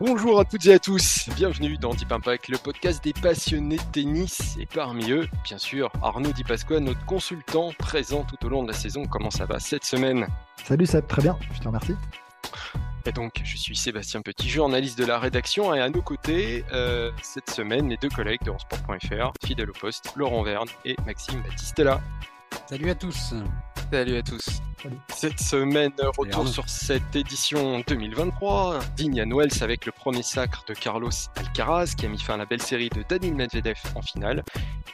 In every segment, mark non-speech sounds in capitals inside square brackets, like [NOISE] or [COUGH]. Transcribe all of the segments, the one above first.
Bonjour à toutes et à tous, bienvenue dans Deep Impact, le podcast des passionnés de tennis et parmi eux, bien sûr, Arnaud Di Pasqua, notre consultant présent tout au long de la saison. Comment ça va cette semaine? Salut Seb, très bien, je te remercie. Et donc, je suis Sébastien Petit, journaliste de la rédaction, et à nos côtés, euh, cette semaine, mes deux collègues de Sport.fr, fidèle au poste, Laurent Verne et Maxime Baptistella. Salut à tous. Salut à tous. Cette semaine, retour sur cette édition 2023. Digne à Noël avec le premier sacre de Carlos Alcaraz qui a mis fin à la belle série de Daniil Medvedev en finale,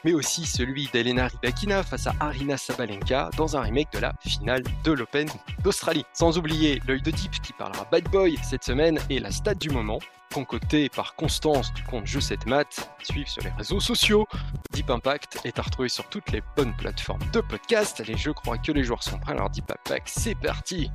mais aussi celui d'Elena Rybakina face à Arina Sabalenka dans un remake de la finale de l'Open d'Australie. Sans oublier l'œil de Deep qui parlera bad boy cette semaine et la stat du moment concocté par Constance du compte Jeu 7 Math, suivre sur les réseaux sociaux. Deep Impact est à retrouver sur toutes les bonnes plateformes de podcast. Les jeux croient que les joueurs sont prêts, alors Deep Impact, c'est parti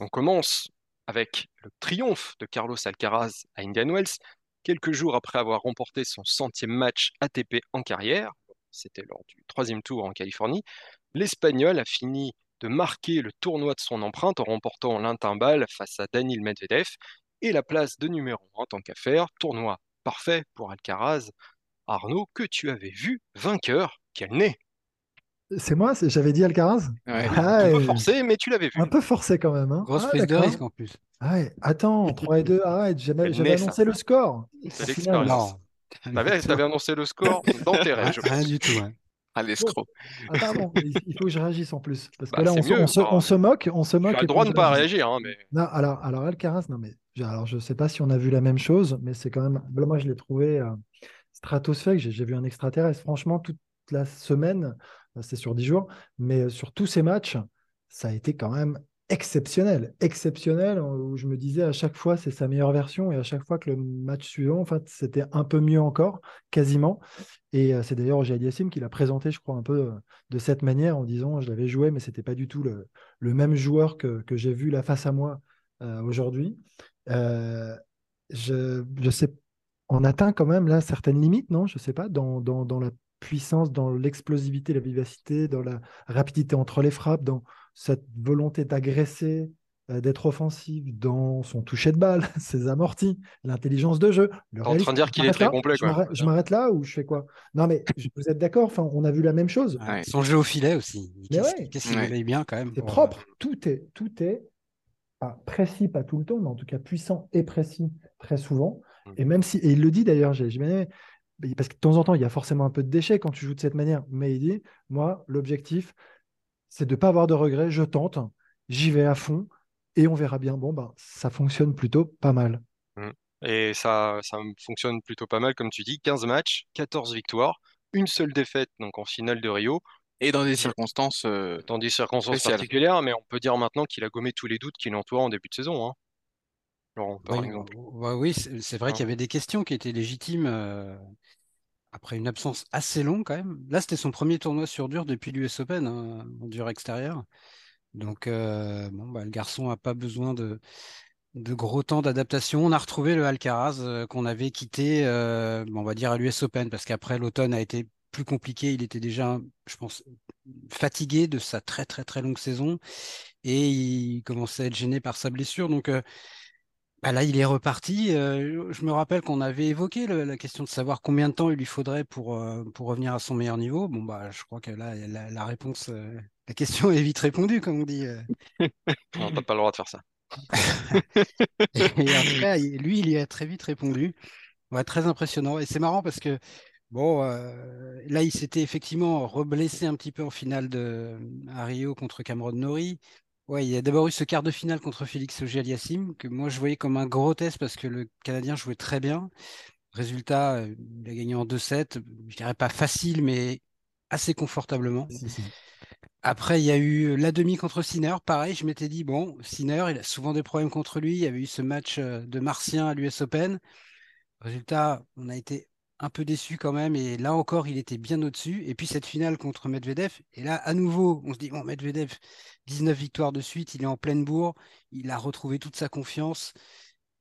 On commence avec le triomphe de Carlos Alcaraz à Indian Wells, quelques jours après avoir remporté son centième match ATP en carrière. C'était lors du troisième tour en Californie. L'Espagnol a fini de marquer le tournoi de son empreinte en remportant l'intimbal face à Daniil Medvedev et la place de numéro 1 tant qu'à faire. Tournoi parfait pour Alcaraz. Arnaud, que tu avais vu vainqueur, quel nez C'est moi, c'est- j'avais dit Alcaraz? Ouais. Ah, Un peu forcé, mais tu l'avais vu. Un peu forcé quand même. Hein. Grosse Ah, prise de risque en plus. Ah attends, [LAUGHS] 3 et 2, arrête, j'avais ça. annoncé le score. Au l'expérience. T'avais, annoncé le score dans tes rêves, Rien du tout. Ah, l'escroc. Ah, pardon, il faut que je réagisse en plus. Parce que Bah, là, on se, mieux, on se- alors. on se moque, on se Tu moque. as le droit de ne pas réagir, hein, mais Non, alors, alors Alcaraz, non, mais alors, je ne sais pas si on a vu la même chose, mais c'est quand même. là, Moi, je l'ai trouvé euh, stratosphérique. J'ai j'ai vu un extraterrestre. Franchement, toute la semaine, euh, c'est sur 10 jours, mais euh, sur tous ces matchs, ça a été quand même exceptionnel. Exceptionnel, où je me disais à chaque fois, c'est sa meilleure version, et à chaque fois que le match suivant, en fait, c'était un peu mieux encore, quasiment. Et euh, c'est d'ailleurs Jihad Yassim qui l'a présenté, je crois, un peu euh, de cette manière, en disant je l'avais joué, mais c'était pas du tout le, le même joueur que, que j'ai vu là face à moi euh, aujourd'hui. Je, je sais, on atteint quand même là certaines limites, non? Je sais pas, dans, dans, dans la puissance, dans l'explosivité, la vivacité, dans la rapidité entre les frappes, dans cette volonté d'agresser, euh, d'être offensif, dans son toucher de balle, [LAUGHS] ses amortis, l'intelligence de jeu. le en train de dire Je qu'il est m'arrête très là complet, Je quoi. m'arrête- je m'arrête là ou je fais quoi? Non, mais vous êtes d'accord? Enfin, on a vu la même chose. Ouais, Ouais. Son jeu au filet aussi. Mais Qu'est-ce ouais. qu'il Ouais. bien quand même. C'est propre, tout est, tout est pas précis, pas tout le temps, mais en tout cas puissant et précis très souvent. Mm. Et même si, et il le dit d'ailleurs, j'ai parce que de temps en temps, il y a forcément un peu de déchets quand tu joues de cette manière, mais il dit, moi, l'objectif, c'est de ne pas avoir de regrets, je tente, j'y vais à fond, et on verra bien. Bon, ben, ça fonctionne plutôt pas mal. Et ça, ça fonctionne plutôt pas mal, comme tu dis. 15 matchs, 14 victoires, une seule défaite donc en finale de Rio, Et dans des circonstances. euh, dans des circonstances particulières, mais on peut dire maintenant qu'il a gommé tous les doutes qui l'entouraient en début de saison. hein. Laurent, par Oui, exemple. bah oui, c'est vrai Hein? qu'il y avait des questions qui étaient légitimes euh, après une absence assez longue quand même. Là, c'était son premier tournoi sur dur depuis l'US Open, hein, en dur extérieur. Donc, euh, bon, bah, le garçon n'a pas besoin de, de gros temps d'adaptation. On a retrouvé le Alcaraz euh, qu'on avait quitté, on va dire, à l'US Open, parce qu'après, l'automne a été plus compliqué. Il était déjà, je pense, fatigué de sa très, très, très longue saison et il commençait à être gêné par sa blessure. Donc, bah là, il est reparti. Euh, je me rappelle qu'on avait évoqué le- la question de savoir combien de temps il lui faudrait pour, euh, pour revenir à son meilleur niveau. Bon, bah, je crois que là, la, la réponse, euh, la question est vite répondue, comme on dit. [LAUGHS] Non, t'as pas le droit de faire ça. [LAUGHS] Et il- lui, il y a très vite répondu. Ouais, très impressionnant. Et c'est marrant parce que, bon, là, il s'était effectivement reblessé un petit peu en finale de, à Rio contre Cameron Norrie. Ouais, il y a d'abord eu ce quart de finale contre Félix Auger-Aliassime que moi, je voyais comme un gros test parce que le Canadien jouait très bien. Résultat, euh, il a gagné en 2-7. Je dirais pas facile, mais assez confortablement. Après, il y a eu la demi contre Sinner. Pareil, je m'étais dit, bon, Sinner, il a souvent des problèmes contre lui. Il y avait eu ce match de Martien à l'US Open. Résultat, on a été un peu déçu quand même. Et là encore, il était bien au-dessus. Et puis cette finale contre Medvedev. Et là, à nouveau, on se dit, bon, Medvedev, 19 victoires de suite, il est en pleine bourre. Il a retrouvé toute sa confiance.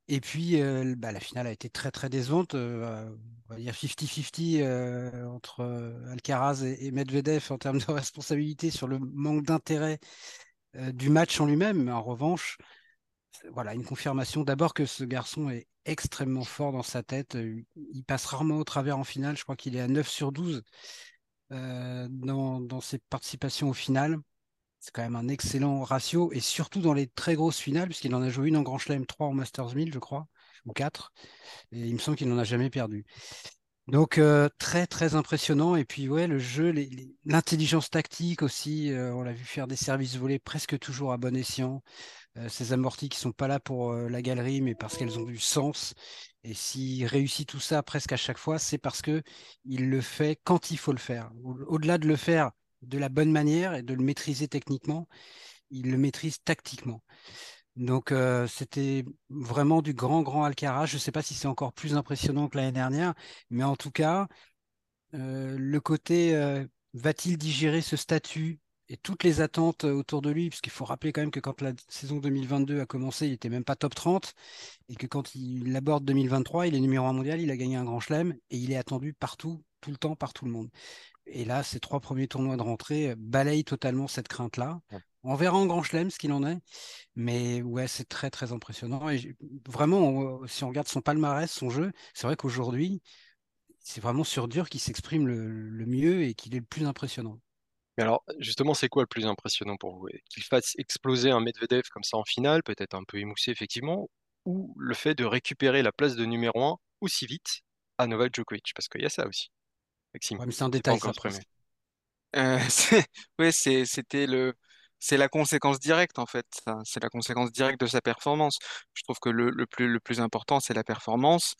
Et puis, euh, bah, la finale a été très, très décevante. Euh, on va dire 50-50 euh, entre Alcaraz et, Medvedev en termes de [LAUGHS] responsabilité sur le manque d'intérêt du match en lui-même. Mais en revanche, voilà, une confirmation d'abord que ce garçon est extrêmement fort dans sa tête. Il passe rarement au travers en finale. Je crois qu'il est à 9 sur 12 dans, dans, ses participations au final. C'est quand même un excellent ratio, et surtout dans les très grosses finales, puisqu'il en a joué une en Grand Chelem, 3 en Masters 1000, je crois, ou 4. Et il me semble qu'il n'en a jamais perdu. Donc euh, très très impressionnant et puis ouais le jeu, l'intelligence tactique aussi, euh, on l'a vu faire des services volés presque toujours à bon escient. Euh, ces amortis qui sont pas là pour la galerie mais parce qu'elles ont du sens. Et s'il réussit tout ça presque à chaque fois, c'est parce que il le fait quand il faut le faire. Au-delà de le faire de la bonne manière et de le maîtriser techniquement, il le maîtrise tactiquement. Donc euh, c'était vraiment du grand, grand Alcaraz. Je ne sais pas si c'est encore plus impressionnant que l'année dernière, mais en tout cas, euh, le côté euh, va-t-il digérer ce statut et toutes les attentes autour de lui, puisqu'il faut rappeler quand même que quand la saison 2022 a commencé, il n'était même pas top 30, et que quand il aborde 2023, il est numéro un mondial, il a gagné un grand chelem, et il est attendu partout, tout le temps, par tout le monde. Et là, ces trois premiers tournois de rentrée balayent totalement cette crainte-là. On verra en Grand Chelem ce qu'il en est. Mais ouais, c'est très, très impressionnant. Et vraiment, si on regarde son palmarès, son jeu, c'est vrai qu'aujourd'hui, c'est vraiment sur dur qu'il s'exprime le, mieux et qu'il est le plus impressionnant. Mais alors, justement, c'est quoi le plus impressionnant pour vous? Qu'il fasse exploser un Medvedev comme ça en finale, peut-être un peu émoussé, effectivement, ou le fait de récupérer la place de numéro 1 aussi vite à Novak Djokovic? Parce qu'il y a ça aussi c'est un détail. Euh, [LAUGHS] oui, c'était le, c'est la conséquence directe en fait. C'est la conséquence directe de sa performance. Je trouve que le, plus, important, c'est la performance.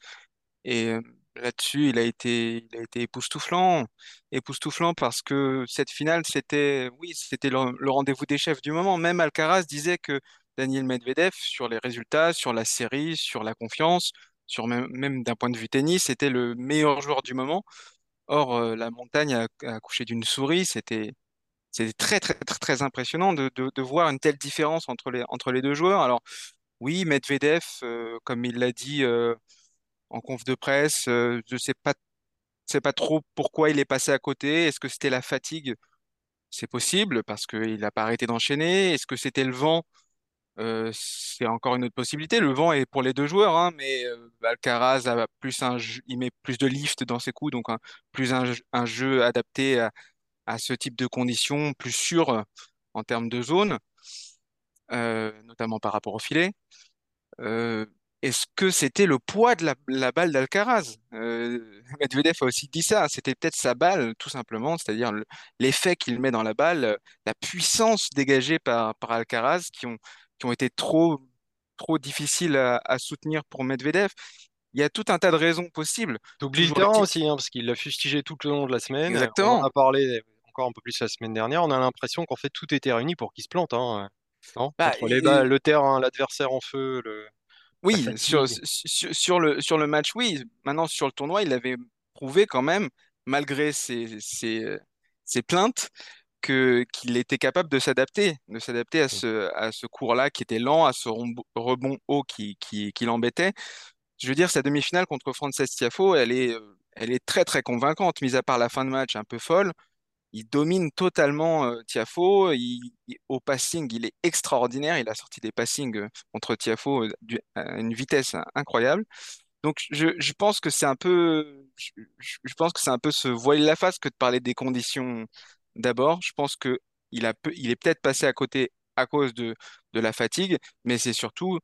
Et euh, là-dessus, il a été, il a époustouflant, époustouflant parce que cette finale, c'était, oui, c'était le, rendez-vous des chefs du moment. Même Alcaraz disait que Daniel Medvedev, sur les résultats, sur la série, sur la confiance, même, d'un point de vue tennis, c'était le meilleur joueur du moment. Or, euh, la montagne a, accouché d'une souris. C'était très, très, très, très impressionnant de, de, voir une telle différence entre les, entre les deux joueurs. Alors, oui, Medvedev, euh, comme il l'a dit euh, en conf de presse, je ne sais pas, sais pas trop pourquoi il est passé à côté. Est-ce que c'était la fatigue? C'est possible parce qu'il n'a pas arrêté d'enchaîner. Est-ce que c'était le vent? Euh, c'est encore une autre possibilité. Le vent est pour les deux joueurs, hein, mais euh, Alcaraz a plus un il met plus de lift dans ses coups, donc plus un, jeu adapté à, à, ce type de conditions, plus sûr en termes de zone, euh, notamment par rapport au filet. Est-ce que c'était le poids de la, la balle d'Alcaraz? [LAUGHS] Medvedev a aussi dit ça, c'était peut-être sa balle, tout simplement, c'est-à-dire l'effet qu'il met dans la balle, la puissance dégagée par, par Alcaraz qui ont qui ont été trop, trop difficiles à, soutenir pour Medvedev. Il y a tout un tas de raisons possibles. T'oublies le aussi, hein, parce qu'il l'a fustigé tout le long de la semaine. Exactement. On a parlé encore un peu plus la semaine dernière. On a l'impression qu'en fait tout était réuni pour qu'il se plante. Hein. Non? Bah, les balles, le terrain, l'adversaire en feu. Le... Oui, sur, sur, le, sur le match, oui. Maintenant, sur le tournoi, il avait prouvé quand même, malgré ses, ses, ses plaintes, qu'il était capable de s'adapter, de s'adapter à ce, à ce cours-là qui était lent, à ce rebond haut qui, qui, qui l'embêtait. Je veux dire, sa demi-finale contre Frances Tiafo, elle est, elle est très très convaincante, mis à part la fin de match un peu folle. Il domine totalement euh, Tiafo. au passing, il est extraordinaire. Il a sorti des passings euh, contre Tiafo à une vitesse incroyable. Donc, je, je pense que c'est un peu, je, je, pense que c'est un peu se voiler la face que de parler des conditions D'abord, je pense que il a il est peut-être passé à côté à cause de, de la fatigue, mais c'est surtout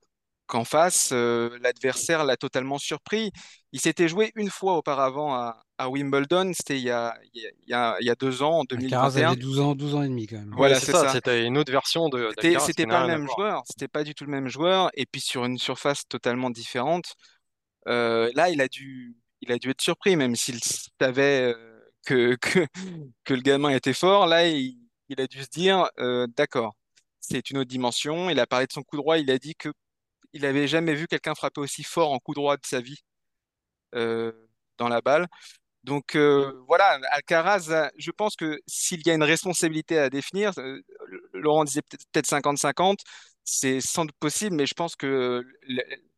qu'en face, euh, l'adversaire l'a totalement surpris. Il s'était joué une fois auparavant à, à Wimbledon, c'était il, y a, il, y a, il y a deux ans, en 2021. avait 12 ans, 12 ans et demi quand même. Voilà, c'est ça. C'était une autre version de. C'était pas le même joueur, c'était pas du tout le même joueur, et puis sur une surface totalement différente. Euh, là, il a dû, il a dû être surpris, même s'il savait. Euh, que, que, que le gamin était fort. Là, il, a dû se dire, euh, d'accord, c'est une autre dimension. Il a parlé de son coup droit. Il a dit que il avait jamais vu quelqu'un frapper aussi fort en coup droit de sa vie euh, dans la balle. Donc euh, voilà, Alcaraz, je pense que s'il y a une responsabilité à définir, Laurent disait peut-être 50-50, c'est sans doute possible, mais je pense que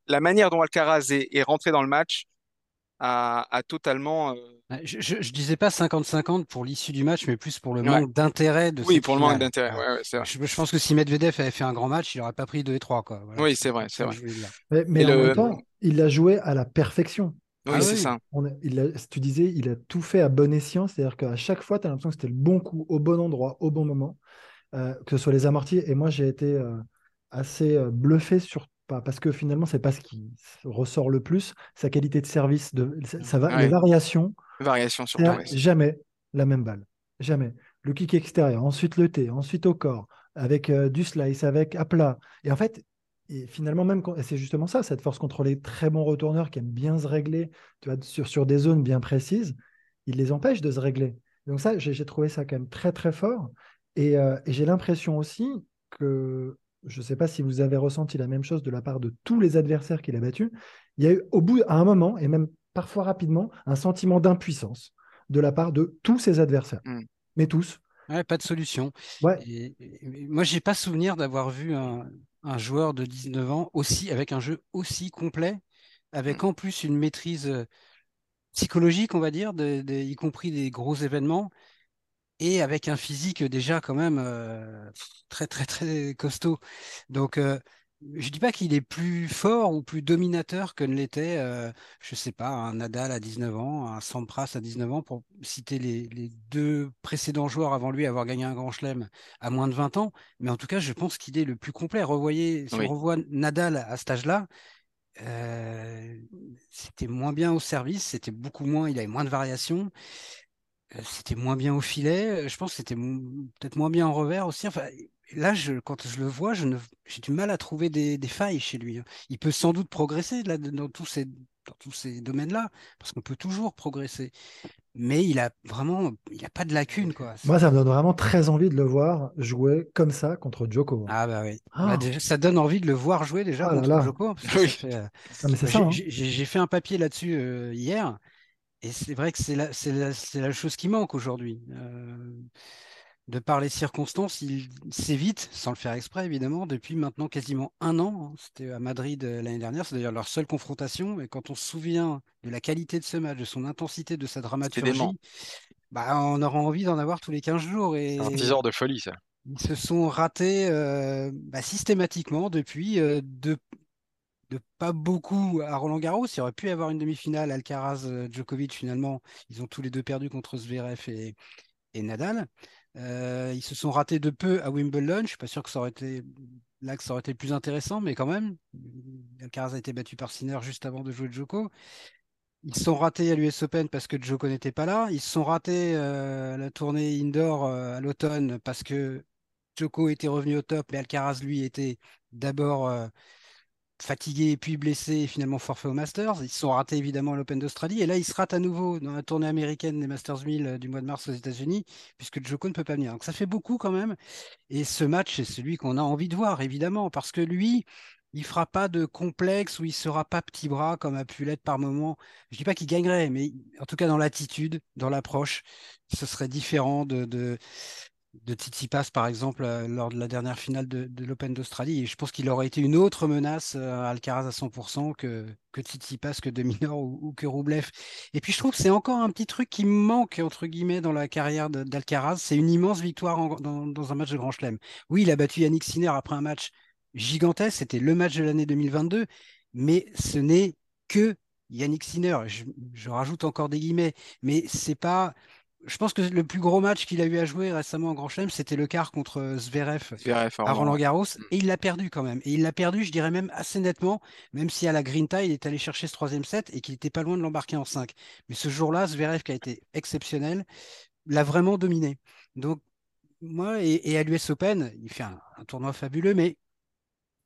la manière dont Alcaraz est, rentré dans le match a, totalement. Euh, je, ne disais pas 50-50 pour l'issue du match, mais plus pour le manque d'intérêt de Oui, pour le manque d'intérêt. je, pense que si Medvedev avait fait un grand match, il n'aurait pas pris 2 et 3. Quoi. oui, c'est vrai. c'est vrai. Mais, en même temps, il l'a joué à la perfection. Oui, ah c'est ça. il tu disais, il a tout fait à bon escient, c'est-à-dire qu'à chaque fois, tu as l'impression que c'était le bon coup, au bon endroit, au bon moment, euh, que ce soit les amortis. Et moi, j'ai été euh, assez bluffé sur parce que finalement, c'est pas ce qui ressort le plus, sa qualité de service, de, ça, va, les variations. Variations sur Jamais la même balle. Jamais. Le kick extérieur, ensuite le T, ensuite au corps, avec euh, du slice, avec à plat. Et en fait, et finalement, même c'est justement ça, cette force contre les très bons retourneurs qui aiment bien se régler tu vois, sur, sur des zones bien précises, il les empêche de se régler. Donc ça, j'ai trouvé ça quand même très très fort. Et, euh, et j'ai l'impression aussi que je ne sais pas si vous avez ressenti la même chose de la part de tous les adversaires qu'il a battus. Il y a eu au bout, à un moment, et même parfois rapidement, un sentiment d'impuissance de la part de tous ses adversaires. Mm. Mais tous. pas de solution. Ouais. Et, moi, j'ai pas souvenir d'avoir vu un, joueur de 19 ans aussi avec un jeu aussi complet, avec mm. en plus une maîtrise euh, psychologique, on va dire, y compris des gros événements et avec un physique déjà quand même euh, très très très costaud. Donc euh, je dis pas qu'il est plus fort ou plus dominateur que ne l'était, euh, je sais pas, un Nadal à 19 ans, un Sampras à 19 ans, pour citer les, deux précédents joueurs avant lui à avoir gagné un Grand Chelem à moins de 20 ans. Mais en tout cas, je pense qu'il est le plus complet. Revoyez, si on revoit Nadal à cet âge-là, c'était moins bien au service, c'était beaucoup moins, il avait moins de variations. Euh, c'était moins bien au filet. Euh, je pense que c'était peut-être moins bien en revers aussi. Enfin, là, je, quand je le vois, je j'ai du mal à trouver des, failles chez lui. Hein. Il peut sans doute progresser là, dans tous ces, dans tous ces domaines-là, parce qu'on peut toujours progresser. Mais il a vraiment, il n'y a pas de lacune. Quoi. Moi, ça me donne vraiment très envie de le voir jouer comme ça contre Djoko. Ah bah oui. Ah. Bah, ça donne envie de le voir jouer déjà ah contre Djoko. J'ai fait un papier là-dessus euh, hier. Et c'est vrai que c'est la, la, chose qui manque aujourd'hui. Euh, de par les circonstances, il s'évite, sans le faire exprès évidemment, depuis maintenant quasiment un an. Hein. C'était à Madrid euh, l'année dernière, c'est d'ailleurs leur seule confrontation. Et quand on se souvient de la qualité de ce match, de son intensité, de sa dramaturgie, bah, on aura envie d'en avoir tous les 15 jours. Et... Un 10 heures de folie, ça. Ils se sont ratés euh, bah, systématiquement depuis, de, pas beaucoup à Roland Garros. Il aurait pu y avoir une demi-finale Alcaraz-Djokovic euh, finalement. Ils ont tous les deux perdu contre Zverev et, Nadal. Euh, ils se sont ratés de peu à Wimbledon. Je suis pas sûr que ça aurait été là que ça aurait été le plus intéressant, mais quand même, Alcaraz a été battu par Sinner juste avant de jouer Djoko. Ils se sont ratés à l'US Open parce que Djoko n'était pas là. Ils se sont ratés euh, à la tournée indoor à l'automne parce que Djoko était revenu au top, mais Alcaraz lui était d'abord fatigué puis blessé et finalement forfait au Masters. Ils se sont ratés évidemment à l'Open d'Australie et là ils se ratent à nouveau dans la tournée américaine des Masters 1000 euh, du mois de mars aux États-Unis puisque Joko ne peut pas venir. Donc ça fait beaucoup quand même. Et ce match, c'est celui qu'on a envie de voir évidemment parce que lui, il fera pas de complexe ou il sera pas petit bras comme a pu l'être par moment. Je dis pas qu'il gagnerait, mais en tout cas dans l'attitude, dans l'approche, ce serait différent de de Tsitsipas, par exemple, euh, lors de la dernière finale de, l'Open d'Australie. Et je pense qu'il aurait été une autre menace euh, à Alcaraz à 100% que, que Tsitsipas, que Dominor ou, que Roublev. Et puis je trouve que c'est encore un petit truc qui manque, entre guillemets, dans la carrière d'Alcaraz. C'est une immense victoire dans, un match de Grand Chelem. Oui, il a battu Yannick Sinner après un match gigantesque. C'était le match de l'année 2022. Mais ce n'est que Yannick Sinner. Je, je rajoute encore des guillemets. Mais c'est pas je pense que le plus gros match qu'il a eu à jouer récemment en Grand Chelem, c'était le quart contre Zverev, à Roland Garros, mm. et il l'a perdu quand même. Et il l'a perdu, je dirais même assez nettement, même si à la Grinta, il est allé chercher ce troisième set et qu'il n'était pas loin de l'embarquer en 5. Mais ce jour-là, Zverev, qui a été exceptionnel, l'a vraiment dominé. Donc, moi, et, à l'US Open, il fait un, tournoi fabuleux, mais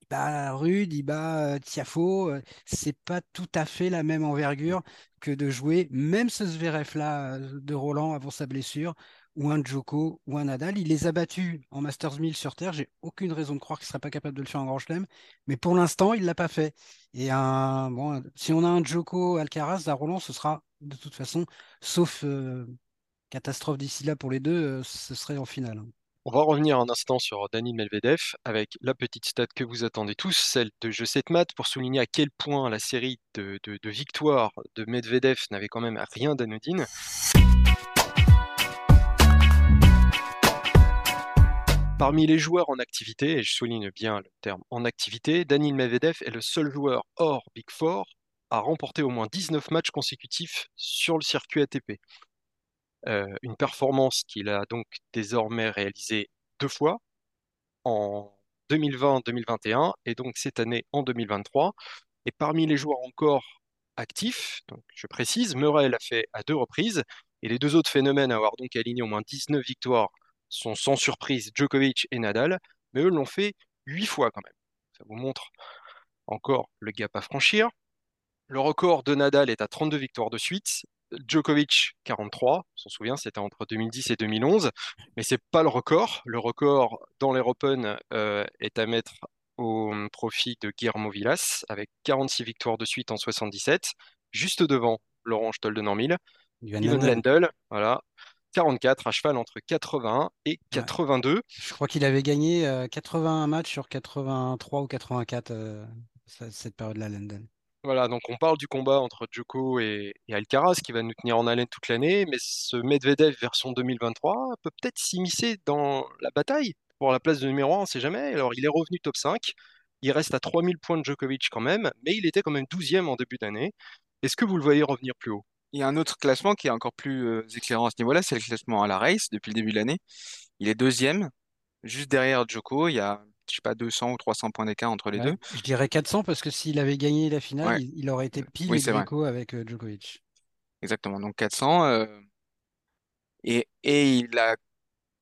bat Rude, il bat Tiafo. C'est pas tout à fait la même envergure que de jouer même ce Zverev-là de Roland avant sa blessure, ou un Djoko, ou un Nadal. Il les a battus en Masters 1000 sur Terre. J'ai aucune raison de croire qu'il ne serait pas capable de le faire en Grand Chelem. Mais pour l'instant, il ne l'a pas fait. Et un, bon, si on a un Djoko Alcaraz à Roland, ce sera de toute façon, sauf catastrophe d'ici là pour les deux, ce serait en finale. On va revenir un instant sur Daniel Medvedev avec la petite stat que vous attendez tous, celle de Je sais maths, pour souligner à quel point la série de, victoires de Medvedev n'avait quand même rien d'anodine. Parmi les joueurs en activité, et je souligne bien le terme en activité, Daniel Medvedev est le seul joueur hors Big Four à remporter au moins 19 matchs consécutifs sur le circuit ATP. Euh, une performance qu'il a donc désormais réalisée deux fois, en 2020-2021 et donc cette année en 2023. Et parmi les joueurs encore actifs, je précise, Murray l'a fait à deux reprises, et les deux autres phénomènes à avoir donc aligné au moins 19 victoires sont sans surprise Djokovic et Nadal, mais eux l'ont fait huit fois quand même. Ça vous montre encore le gap à franchir. Le record de Nadal est à 32 victoires de suite, Djokovic 43, on s'en souvient, c'était entre 2010 et 2011, mais c'est pas le record. Le record dans les Open euh, est à mettre au profit de Guillermo Villas avec 46 victoires de suite en 77, juste devant Laurent Stolden Ivan Lendl, voilà, 44 à cheval entre 81 et 82. Je crois qu'il avait gagné 81 euh, matchs sur 83 ou 84 euh, cette période-là, Lendl. Voilà, donc on parle du combat entre Djoko et, Alcaraz qui va nous tenir en haleine toute l'année, mais ce Medvedev version 2023 peut peut-être s'immiscer dans la bataille pour la place de numéro 1, on ne sait jamais. Alors il est revenu top 5, il reste à 3000 points de Djokovic quand même, mais il était quand même 12e en début d'année. Est-ce que vous le voyez revenir plus haut? Il y a un autre classement qui est encore plus euh, éclairant à ce niveau-là, c'est le classement à la race depuis le début de l'année. Il est deuxième, juste derrière Djoko, il y a je sais pas, 200 ou 300 points d'écart entre les deux. Je dirais 400 parce que s'il avait gagné la finale, il, aurait été pile oui, avec euh, Djokovic. Exactement, donc 400. Euh, et, et il a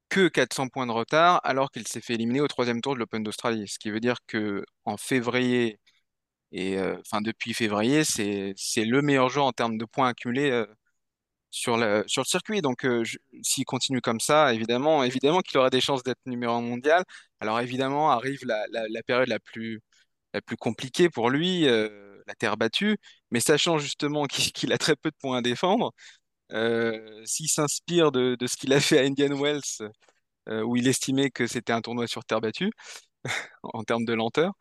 que 400 points de retard alors qu'il s'est fait éliminer au troisième tour de l'Open d'Australie. Ce qui veut dire que en février, et euh, depuis février, c'est le meilleur joueur en termes de points accumulés sur, le, sur le circuit. Donc, euh, s'il continue comme ça, évidemment, évidemment qu'il aura des chances d'être numéro un mondial. Alors, évidemment, arrive la, la, période la plus, la plus compliquée pour lui, euh, la terre battue. Mais sachant justement qu'il a très peu de points à défendre, euh, s'il s'inspire de, de, ce qu'il a fait à Indian Wells, où il estimait que c'était un tournoi sur terre battue, [LAUGHS] en termes de lenteur,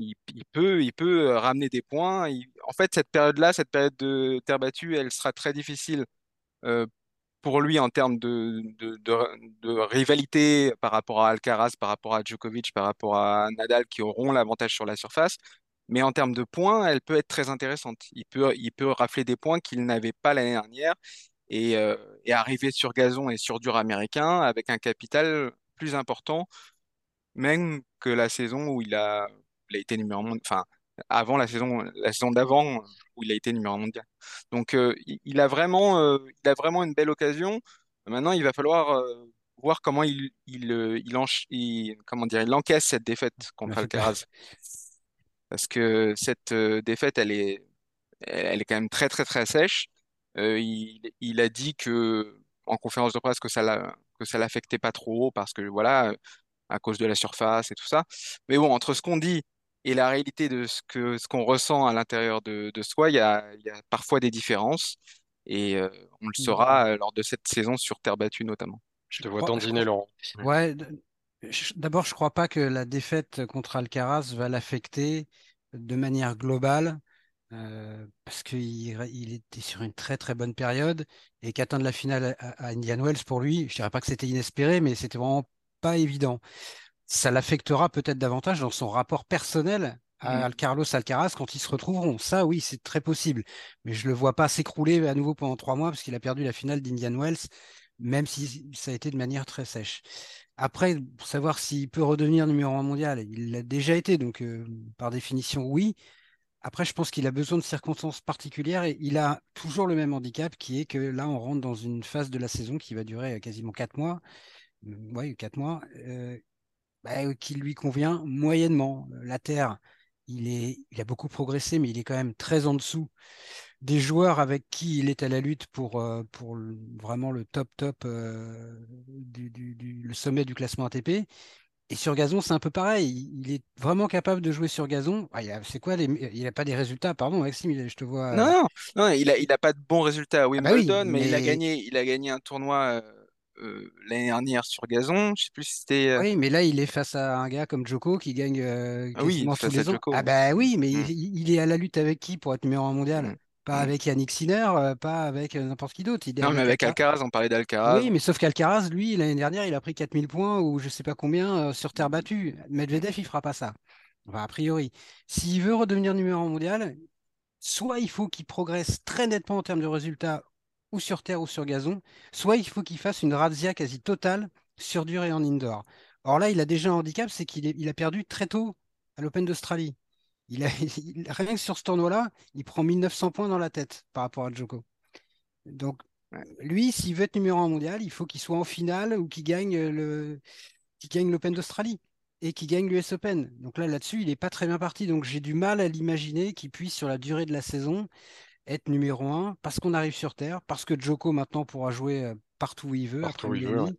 il, peut, il peut euh, ramener des points. en fait, cette période-là, cette période de terre battue, elle sera très difficile euh, pour lui en termes de, rivalité par rapport à Alcaraz, par rapport à Djokovic, par rapport à Nadal qui auront l'avantage sur la surface. Mais en termes de points, elle peut être très intéressante. Il peut, il peut rafler des points qu'il n'avait pas l'année dernière et, euh, et arriver sur gazon et sur dur américain avec un capital plus important, même que la saison où il a il a été numéro mondial, enfin, avant la saison, la saison d'avant, où il a été numéro mondial. Donc, euh, il, a vraiment, euh, il a vraiment une belle occasion. Maintenant, il va falloir euh, voir comment il, il, il, comment dire, il encaisse cette défaite contre Alcaraz. Parce que cette défaite, elle est, elle est quand même très, très, très sèche. il, il a dit que, en conférence de presse que ça ça l'affectait pas trop parce que voilà, à cause de la surface et tout ça. Mais bon, entre ce qu'on dit et la réalité de ce que ce qu'on ressent à l'intérieur de, de soi, il y a, il y a parfois des différences et euh, on le saura euh, lors de cette saison sur terre battue notamment. Je te vois dandiner, Laurent. Ouais, d'abord, je crois pas que la défaite contre Alcaraz va l'affecter de manière globale. Euh, parce qu'il il était sur une très très bonne période et qu'atteindre la finale à, à, Indian Wells pour lui, je dirais pas que c'était inespéré, mais c'était vraiment pas évident ça l'affectera peut-être davantage dans son rapport personnel à mmh. Carlos Alcaraz quand ils se retrouveront. Ça, oui, c'est très possible. Mais je ne le vois pas s'écrouler à nouveau pendant trois mois parce qu'il a perdu la finale d'Indian Wells, même si ça a été de manière très sèche. Après, pour savoir s'il peut redevenir numéro un mondial, il l'a déjà été, donc euh, par définition, oui. Après, je pense qu'il a besoin de circonstances particulières et il a toujours le même handicap qui est que là, on rentre dans une phase de la saison qui va durer quasiment quatre mois. Oui, quatre mois. Euh, bah, qui lui convient moyennement. La Terre, il, est, il a beaucoup progressé, mais il est quand même très en dessous des joueurs avec qui il est à la lutte pour, euh, vraiment le top top euh, du, le sommet du classement ATP. Et sur gazon, c'est un peu pareil. Il est vraiment capable de jouer sur gazon. Ah, c'est quoi Il n'a pas des résultats, pardon, Maxime, je te vois. Non, non, il n'a il a pas de bons résultats à ah bah Wimbledon, mais... il, a gagné, il a gagné un tournoi euh, l'année dernière sur gazon. Je sais plus si c'était. Oui, mais là, il est face à un gars comme Joko qui gagne ah oui, tous les ans. Ah bah oui, mais mmh. il, est à la lutte avec qui pour être numéro un mondial? Mmh. Pas mm. avec Yannick Sinner, euh, pas avec euh, n'importe qui d'autre. Non, mais avec Alcaraz, on parlait d'Alcaraz. Oui, mais sauf qu'Alcaraz, lui, l'année dernière, il a pris 4000 points ou je sais pas combien euh, sur terre battue. Medvedev, il fera pas ça. Enfin, a priori. S'il veut redevenir numéro 1 mondial, soit il faut qu'il progresse très nettement en termes de résultats, ou sur terre ou sur gazon, soit il faut qu'il fasse une razzia quasi totale sur dur et en indoor. Or là, il a déjà un handicap, c'est qu'il a perdu très tôt à l'Open d'Australie. Il a, [LAUGHS] rien que sur ce tournoi-là, il prend 1900 points dans la tête par rapport à Djoko. Donc, lui, s'il veut être numéro un mondial, il faut qu'il soit en finale ou qu'il gagne le, gagne l'Open d'Australie et qu'il gagne l'US Open. Donc là, là-dessus, il n'est pas très bien parti. Donc j'ai du mal à l'imaginer qu'il puisse, sur la durée de la saison, être numéro un parce qu'on arrive sur Terre, parce que Djoko maintenant pourra jouer euh, partout où il veut. Partout où il veut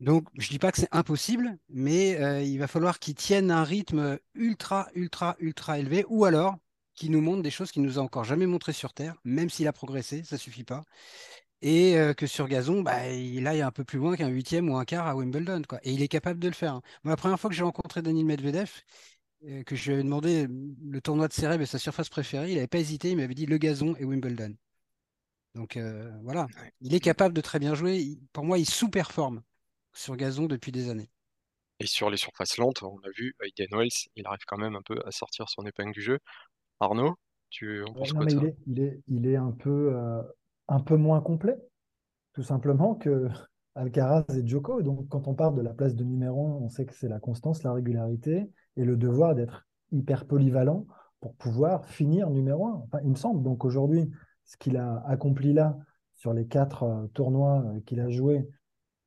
Donc, je dis pas que c'est impossible, mais euh, il va falloir qu'il tienne un rythme ultra, ultra, ultra élevé, ou alors qu'il nous montre des choses qu'il nous a encore jamais montrées sur Terre, même s'il a progressé, ça suffit pas. Et euh, que sur gazon, bah, il aille un peu plus loin qu'un huitième ou un quart à Wimbledon. Quoi. Et il est capable de le faire. Hein. la première fois que j'ai rencontré Daniel Medvedev, que je lui ai demandé le tournoi de Cérèbre et sa surface préférée, il n'avait pas hésité, il m'avait dit le gazon et Wimbledon. Donc euh, voilà, il est capable de très bien jouer. pour moi, il sous-performe sur gazon depuis des années. Et sur les surfaces lentes, on a vu, Aiden Wells, il arrive quand même un peu à sortir son épingle du jeu. Arnaud, tu en penses quoi de ça il est, il, est, un, peu, euh, un peu moins complet, tout simplement, que Alcaraz et Djoko. Donc quand on parle de la place de numéro 1, on sait que c'est la constance, la régularité et le devoir d'être hyper polyvalent pour pouvoir finir numéro 1. Enfin, il me semble. Donc aujourd'hui, ce qu'il a accompli là, sur les quatre euh, tournois euh, qu'il a joués,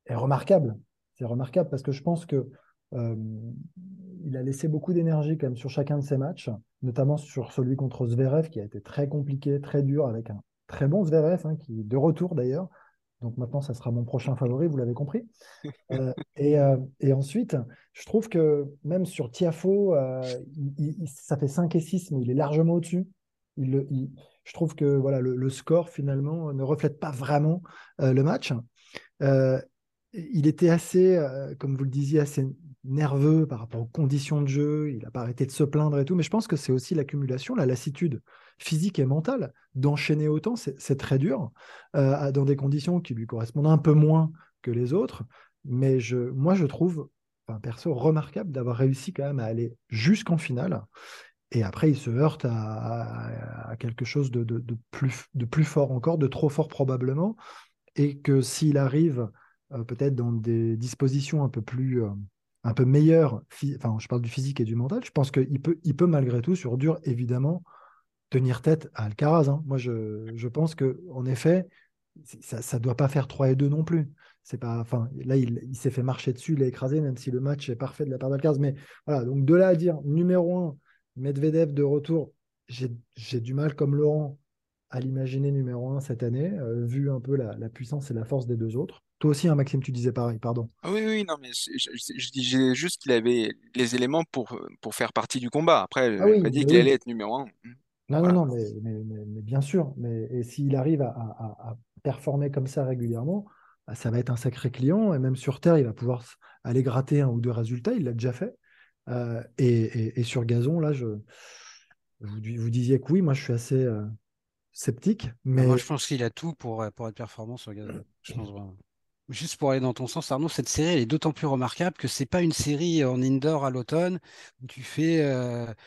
est remarquable. C'est remarquable parce que je pense que euh, a laissé beaucoup d'énergie sur chacun de ses matchs, notamment sur celui contre Zverev qui a été très compliqué, très dur, avec un très bon Zverev, hein, qui est de retour d'ailleurs. Donc maintenant, ça sera mon prochain favori, vous l'avez compris. [LAUGHS] et, ensuite, je trouve que même sur Tiafo, ça fait 5 et 6, mais il est largement au-dessus. Il, je trouve que voilà, le, score finalement ne reflète pas vraiment euh, le match. Euh, il était assez, euh, comme vous le disiez, assez nerveux par rapport aux conditions de jeu. Il n'a pas arrêté de se plaindre et tout. Mais je pense que c'est aussi l'accumulation, la lassitude physique et mentale d'enchaîner autant. C'est très dur dans des conditions qui lui correspondent un peu moins que les autres. Mais je, moi, je trouve, enfin, perso, remarquable d'avoir réussi quand même à aller jusqu'en finale. Et après, il se heurte à, quelque chose de, plus, de plus fort encore, de trop fort probablement. Et que s'il arrive euh, peut-être dans des dispositions un peu plus, euh, un peu meilleures, enfin, je parle du physique et du mental, je pense qu'il peut, il peut malgré tout, sur dur, évidemment, tenir tête à Alcaraz. Hein. Moi, je, je pense qu'en effet, ça ne doit pas faire 3 et 2 non plus. C'est pas, enfin, là, il, il s'est fait marcher dessus, il a écrasé, même si le match est parfait de la part d'Alcaraz. Mais voilà, donc de là à dire numéro 1, Medvedev de retour, j'ai du mal comme Laurent à l'imaginer numéro un cette année, euh, vu un peu la, puissance et la force des deux autres. Toi aussi, hein, Maxime, tu disais pareil, pardon. Ah oui, oui, non, mais je, disais juste qu'il avait les éléments pour, pour faire partie du combat. Après, ah il pas dit qu'il allait être numéro un. Non, non, non, mais, bien sûr. Mais et s'il arrive à, performer comme ça régulièrement, bah, ça va être un sacré client. Et même sur Terre, il va pouvoir aller gratter un ou deux résultats. Il l'a déjà fait. Euh, et, sur gazon, là, je, vous, vous, disiez que oui, moi je suis assez euh, sceptique. Bah, mais... Moi je pense qu'il a tout pour, euh, pour être performant sur gazon. Je pense Juste pour aller dans ton sens, Arnaud, cette série elle est d'autant plus remarquable que c'est pas une série en indoor à l'automne où tu fais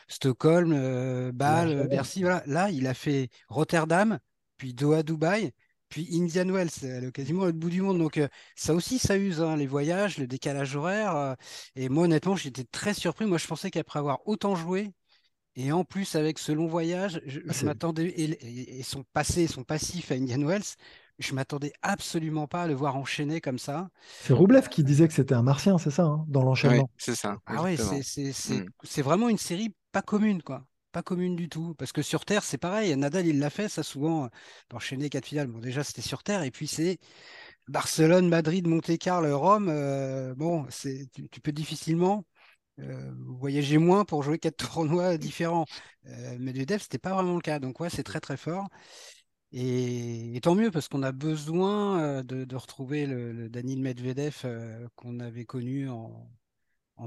Stockholm, Bâle, Bercy. Voilà. Là, il a fait Rotterdam, puis Doha, Dubaï. Puis Indian Wells, c'est quasiment à l'autre bout du monde. Donc euh, ça aussi, ça use, hein, les voyages, le décalage horaire. Euh, et moi, honnêtement, j'étais très surpris. Moi, je pensais qu'après avoir autant joué, et en plus avec ce long voyage, je, ah, m'attendais, et, son passé, son passif à Indian Wells, je m'attendais absolument pas à le voir enchaîner comme ça. C'est Roublev qui disait que c'était un martien, c'est ça, hein, dans l'enchaînement. c'est ça. Ah ouais, mm. c'est vraiment une série pas commune, quoi. Pas commune du tout. Parce que sur Terre, c'est pareil. Nadal, il l'a fait, ça souvent, d'enchaîner quatre finales. Bon, déjà, c'était sur Terre. Et puis, c'est Barcelone, Madrid, Monte-Carlo, Rome. Euh, bon, tu, tu peux difficilement euh, voyager moins pour jouer quatre [LAUGHS] tournois différents. Euh, Medvedev, c'était pas vraiment le cas. Donc, ouais, c'est très, très fort. Et, tant mieux parce qu'on a besoin euh, de, retrouver le, Daniel Medvedev qu'on avait connu en,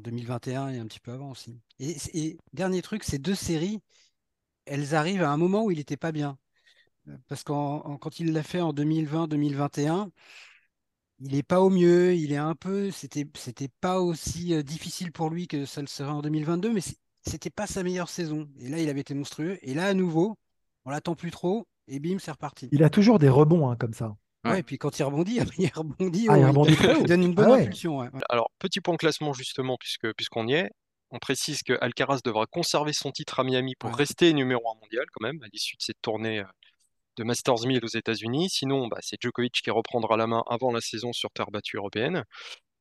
2021 et un petit peu avant aussi. Et, dernier truc, ces deux séries, elles arrivent à un moment où il n'était pas bien. Parce que quand il l'a fait en 2020-2021, il n'est pas au mieux, il est un peu, c'était, c'était pas aussi difficile pour lui que ça le serait en 2022, mais c'était pas sa meilleure saison. Et là, il avait été monstrueux. Et là, à nouveau, on l'attend plus trop et bim, c'est reparti. Il a toujours des rebonds hein, comme ça. Ouais, et puis quand il rebondit, [LAUGHS] il rebondit, ah, il, donne une bonne ah impulsion. Alors, petit point classement justement, puisque, puisqu'on y est, on précise que Alcaraz devra conserver son titre à Miami pour rester numéro un mondial quand même, à l'issue de cette tournée euh, de Masters 1000 aux États-Unis. Sinon, bah, c'est Djokovic qui reprendra la main avant la saison sur terre battue européenne.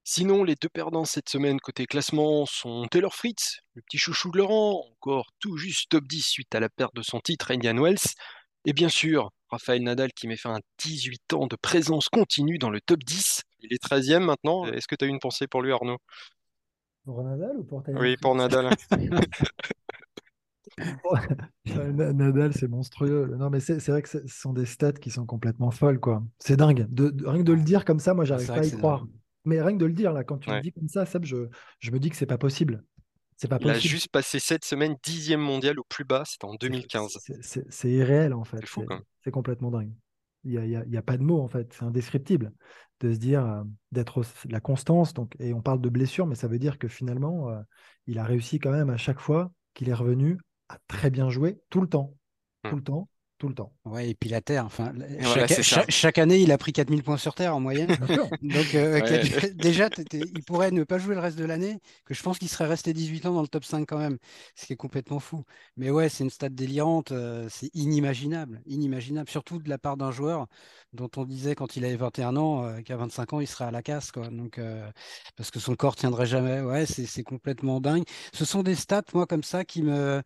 Sinon, les deux perdants cette semaine côté classement sont Taylor Fritz, le petit chouchou de Laurent, encore tout juste top 10 suite à la perte de son titre, Indian Wells, et bien sûr, Raphaël Nadal qui met fait un 18 ans de présence continue dans le top 10. Il est 13e maintenant. Est-ce que tu as une pensée pour lui, Arnaud? Pour Nadal ou pour Taylor Oui, pour Nadal. [LAUGHS] Nadal, c'est monstrueux. Non, mais c'est vrai que ce sont des stats qui sont complètement folles, quoi. C'est dingue. De, rien que de le dire comme ça, moi, j'arrive pas à y croire. Mais rien que de le dire, là, quand tu le dis comme ça, Seb, je, je me dis que c'est pas possible. C'est pas Il a juste passé cette semaine dixième mondial au plus bas, c'était en 2015. C'est irréel en fait. C'est complètement dingue. Il n'y a, pas de mots en fait, c'est indescriptible de se dire euh, d'être la constance. Donc, et on parle de blessure, mais ça veut dire que finalement, euh, il a réussi quand même à chaque fois qu'il est revenu à très bien jouer tout le temps. Tout mmh. le temps, tout le temps. Ouais, et puis la Terre, enfin, chaque, année, il a pris 4000 points sur Terre en moyenne. [LAUGHS] Donc, euh, [LAUGHS] déjà, il pourrait ne pas jouer le reste de l'année, que je pense qu'il serait resté 18 ans dans le top 5 quand même, ce qui est complètement fou. Mais ouais, c'est une stat délirante, euh, c'est inimaginable, inimaginable, surtout de la part d'un joueur dont on disait quand il avait 21 ans euh, qu'à 25 ans, il serait à la casse, quoi. Donc, parce que son corps tiendrait jamais. Ouais, c'est complètement dingue. Ce sont des stats, moi, comme ça, qui me,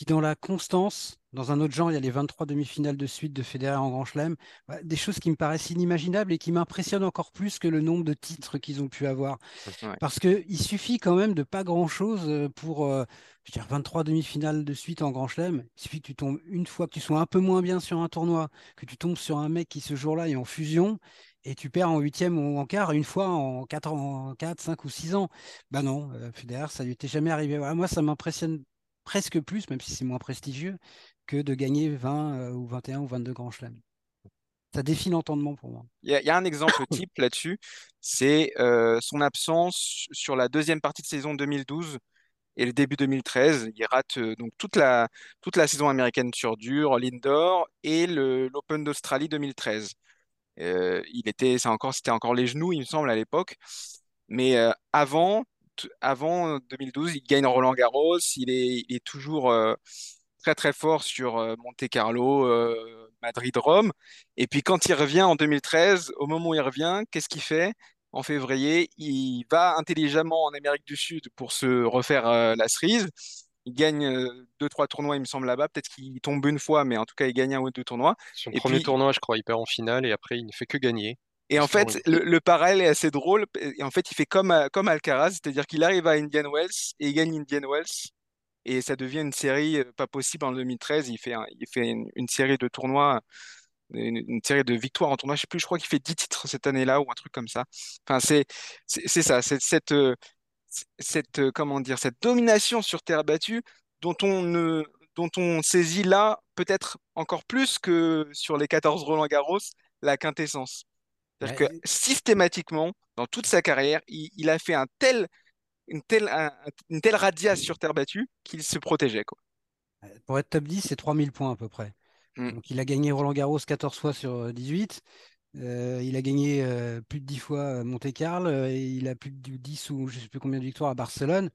qui dans la constance, dans un autre genre, il y a les 23 demi-finales de suite de Federer en Grand Chelem, bah, des choses qui me paraissent inimaginables et qui m'impressionnent encore plus que le nombre de titres qu'ils ont pu avoir. Parce qu'il suffit quand même de pas grand-chose euh, pour euh, je dire, 23 demi-finales de suite en Grand Chelem. Il suffit que tu tombes une fois, que tu sois un peu moins bien sur un tournoi, que tu tombes sur un mec qui ce jour-là est en fusion et tu perds en huitième ou en quart une fois en 4, en 4 5 ou 6 ans. Bah non, euh, Federer, ça lui était jamais arrivé. moi, ça m'impressionne presque plus, même si c'est moins prestigieux, que de gagner 20 euh, ou 21 ou 22 grands chelems. Ça défie l'entendement pour moi. Il y, a un exemple [COUGHS] type là-dessus, c'est euh, son absence sur la deuxième partie de saison 2012 et le début 2013. Il rate euh, donc toute la, toute la saison américaine sur dur, l'indoor et l'Open d'Australie 2013. il était, encore, c'était encore les genoux, il me semble, à l'époque. Mais avant, avant 2012, il gagne Roland Garros, il est, il est toujours euh, très très fort sur euh, Monte Carlo, euh, Madrid, Rome. Et puis quand il revient en 2013, au moment où il revient, qu'est-ce qu'il fait? En février, il va intelligemment en Amérique du Sud pour se refaire la cerise. Il gagne deux, trois tournois, il me semble, là-bas. Peut-être qu'il tombe une fois, mais en tout cas, il gagne un ou deux tournois. Son premier tournoi, je crois, il perd en finale et après, il ne fait que gagner. Et en fait, le, parallèle est assez drôle. Et en fait, il fait comme, euh, comme Alcaraz, c'est-à-dire qu'il arrive à Indian Wells et il gagne Indian Wells. Et ça devient une série euh, pas possible en 2013. Il fait, il fait une, série de tournois, une, série de victoires en tournoi. Je sais plus, je crois qu'il fait 10 titres cette année-là ou un truc comme ça. Enfin, c'est, c'est, ça, c'est cette, euh, cette, comment dire, cette domination sur terre battue dont on ne, dont on saisit là peut-être encore plus que sur les 14 Roland Garros la quintessence. C'est-à-dire que systématiquement, dans toute sa carrière, il, a fait un tel, une, telle, une telle radiasse sur terre battue qu'il se protégeait. Quoi. Pour être top 10, c'est 3000 points à peu près. Mmh. Donc, il a gagné Roland Garros 14 fois sur 18. Euh, euh, il a gagné euh, plus de 10 fois Monte Carlo et il a plus de 10 ou je ne sais plus combien de victoires à Barcelone.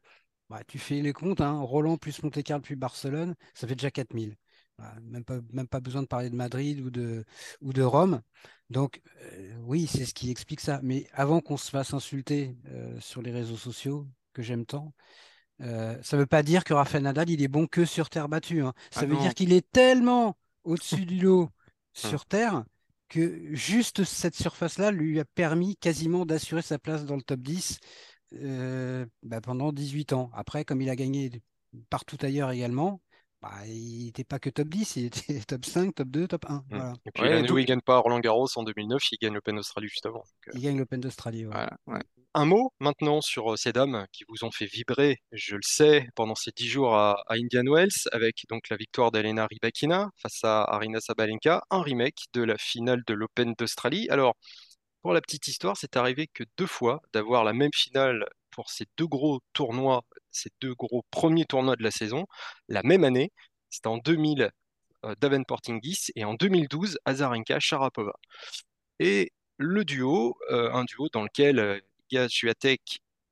Bah, tu fais les comptes, hein. Roland plus Monte Carlo plus Barcelone, ça fait déjà 4000. Même, pas, même pas besoin de parler de Madrid ou de, ou de Rome. Donc, oui, c'est ce qui explique ça. Mais avant qu'on se fasse insulter sur les réseaux sociaux, que j'aime tant, ça ne veut pas dire que Rafael Nadal, il est bon que sur terre battue. Hein. Ça ah veut dire qu'il est tellement au-dessus du lot hum. [LAUGHS] sur terre que juste cette surface-là lui a permis quasiment d'assurer sa place dans le top 10 euh, bah, pendant 18 ans. Après, comme il a gagné partout ailleurs également, bah, il n'était pas que top 10, il était [LAUGHS] top 5, top 2, top 1. Voilà. Et puis l'année où il ne gagne pas Roland Garros en 2009, il gagne l'Open d'Australie juste avant. Euh. Il gagne l'Open d'Australie. Un mot maintenant sur euh, ces dames qui vous ont fait vibrer, je le sais, pendant ces dix jours à, Indian Wells, avec donc la victoire d'Elena Rybakina face à Arina Sabalenka, un remake de la finale de l'Open d'Australie. Alors, pour la petite histoire, c'est arrivé que deux fois d'avoir la même finale pour ces deux gros tournois, ces deux gros premiers tournois de la saison, la même année. C'était en 2000 euh, Davenport Ingis et en 2012 Azarenka Sharapova. Et le duo, euh, un duo dans lequel euh, Iga